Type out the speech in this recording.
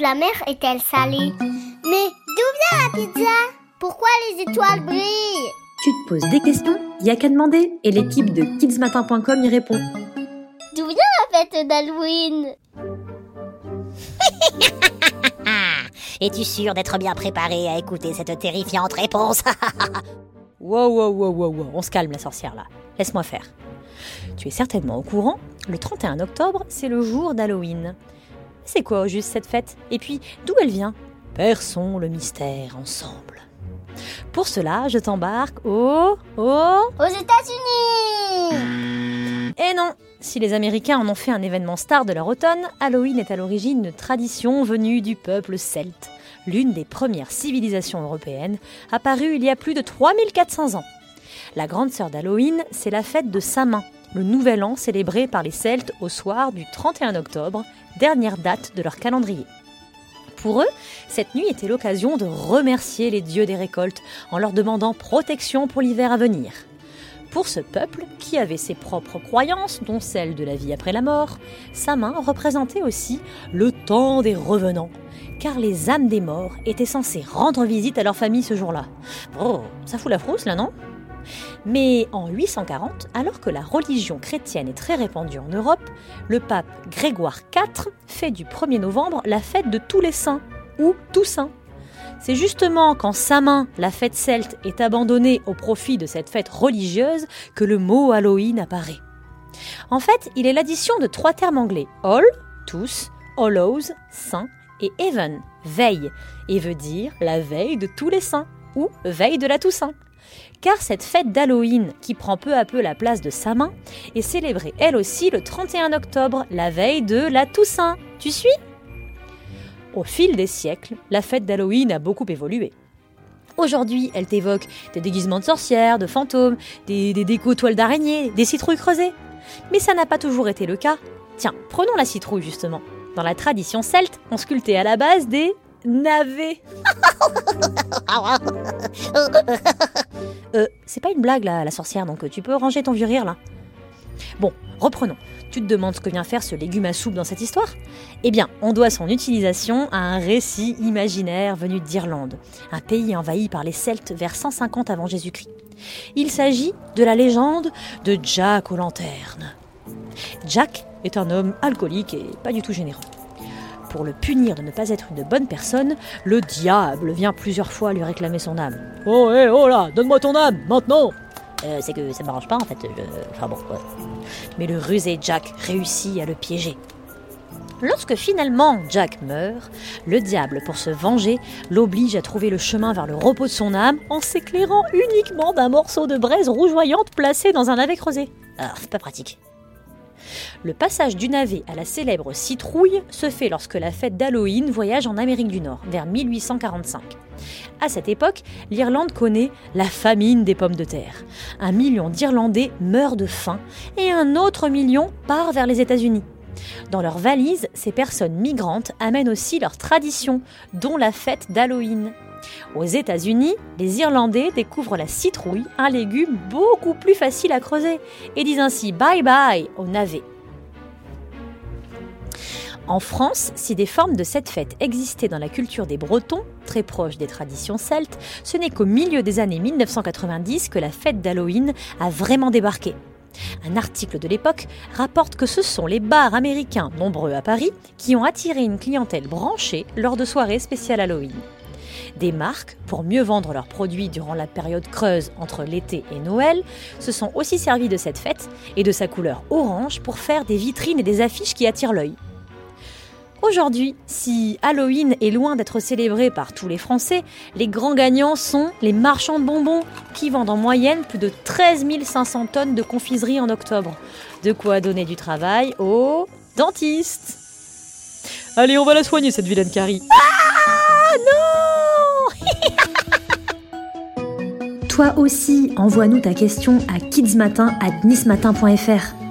de la mer est-elle salée Mais d'où vient la pizza? Pourquoi les étoiles brillent? Tu te poses des questions Y a qu'à demander et l'équipe de kidsmatin.com y répond. D'où vient la fête d'Halloween? Es-tu sûr d'être bien préparé à écouter cette terrifiante réponse? Wow, wow, wow, wow, wow, on se calme la sorcière là. Laisse-moi faire. Tu es certainement au courant, le 31 octobre, c'est le jour d'Halloween. C'est quoi au juste cette fête? Et puis, d'où elle vient? Perçons le mystère ensemble. Pour cela, je t'embarque au... au... Aux États-Unis! Eh non! Si les Américains en ont fait un événement star de leur automne, Halloween est à l'origine une tradition venue du peuple celte, l'une des premières civilisations européennes, apparue il y a plus de 3400 ans. La grande sœur d'Halloween, c'est la fête de Samin, le nouvel an célébré par les Celtes au soir du 31 octobre, dernière date de leur calendrier. Pour eux, cette nuit était l'occasion de remercier les dieux des récoltes en leur demandant protection pour l'hiver à venir. Pour ce peuple, qui avait ses propres croyances, dont celle de la vie après la mort, sa main représentait aussi le temps des revenants, car les âmes des morts étaient censées rendre visite à leur famille ce jour-là. Oh, ça fout la frousse là, non? Mais en 840, alors que la religion chrétienne est très répandue en Europe, le pape Grégoire IV fait du 1er novembre la fête de tous les saints, ou Toussaint. C'est justement quand Samin, la fête celte, est abandonnée au profit de cette fête religieuse que le mot Halloween apparaît. En fait, il est l'addition de trois termes anglais All, tous, Hallows, saint, et Even, veille, et veut dire la veille de tous les saints, ou veille de la Toussaint car cette fête d'Halloween, qui prend peu à peu la place de sa main, est célébrée elle aussi le 31 octobre, la veille de la Toussaint. Tu suis? Au fil des siècles, la fête d'Halloween a beaucoup évolué. Aujourd'hui, elle t'évoque des déguisements de sorcières, de fantômes, des, des décos toiles d'araignée, des citrouilles creusées. Mais ça n'a pas toujours été le cas. Tiens, prenons la citrouille justement. Dans la tradition celte, on sculptait à la base des navets. Euh, c'est pas une blague là, la sorcière, donc euh, tu peux ranger ton vieux rire là. Bon, reprenons. Tu te demandes ce que vient faire ce légume à soupe dans cette histoire? Eh bien, on doit son utilisation à un récit imaginaire venu d'Irlande, un pays envahi par les Celtes vers 150 avant Jésus-Christ. Il s'agit de la légende de Jack aux lanternes. Jack est un homme alcoolique et pas du tout généreux. Pour le punir de ne pas être une bonne personne, le diable vient plusieurs fois lui réclamer son âme. Oh, hé, oh là, donne-moi ton âme, maintenant euh, C'est que ça m'arrange pas en fait. Enfin bon, ouais. Mais le rusé Jack réussit à le piéger. Lorsque finalement Jack meurt, le diable, pour se venger, l'oblige à trouver le chemin vers le repos de son âme en s'éclairant uniquement d'un morceau de braise rougeoyante placé dans un navet creusé. Ah, c'est pas pratique. Le passage du navet à la célèbre citrouille se fait lorsque la fête d'Halloween voyage en Amérique du Nord, vers 1845. À cette époque, l'Irlande connaît la famine des pommes de terre. Un million d'Irlandais meurent de faim et un autre million part vers les États-Unis. Dans leurs valises, ces personnes migrantes amènent aussi leurs traditions, dont la fête d'Halloween. Aux États-Unis, les Irlandais découvrent la citrouille, un légume beaucoup plus facile à creuser, et disent ainsi bye bye au navet. En France, si des formes de cette fête existaient dans la culture des Bretons, très proche des traditions celtes, ce n'est qu'au milieu des années 1990 que la fête d'Halloween a vraiment débarqué. Un article de l'époque rapporte que ce sont les bars américains, nombreux à Paris, qui ont attiré une clientèle branchée lors de soirées spéciales Halloween. Des marques, pour mieux vendre leurs produits durant la période creuse entre l'été et Noël, se sont aussi servies de cette fête et de sa couleur orange pour faire des vitrines et des affiches qui attirent l'œil. Aujourd'hui, si Halloween est loin d'être célébré par tous les Français, les grands gagnants sont les marchands de bonbons, qui vendent en moyenne plus de 13 500 tonnes de confiserie en octobre. De quoi donner du travail aux dentistes. Allez, on va la soigner cette vilaine Carrie. Ah non Toi aussi, envoie-nous ta question à kidsmatin@nismatin.fr.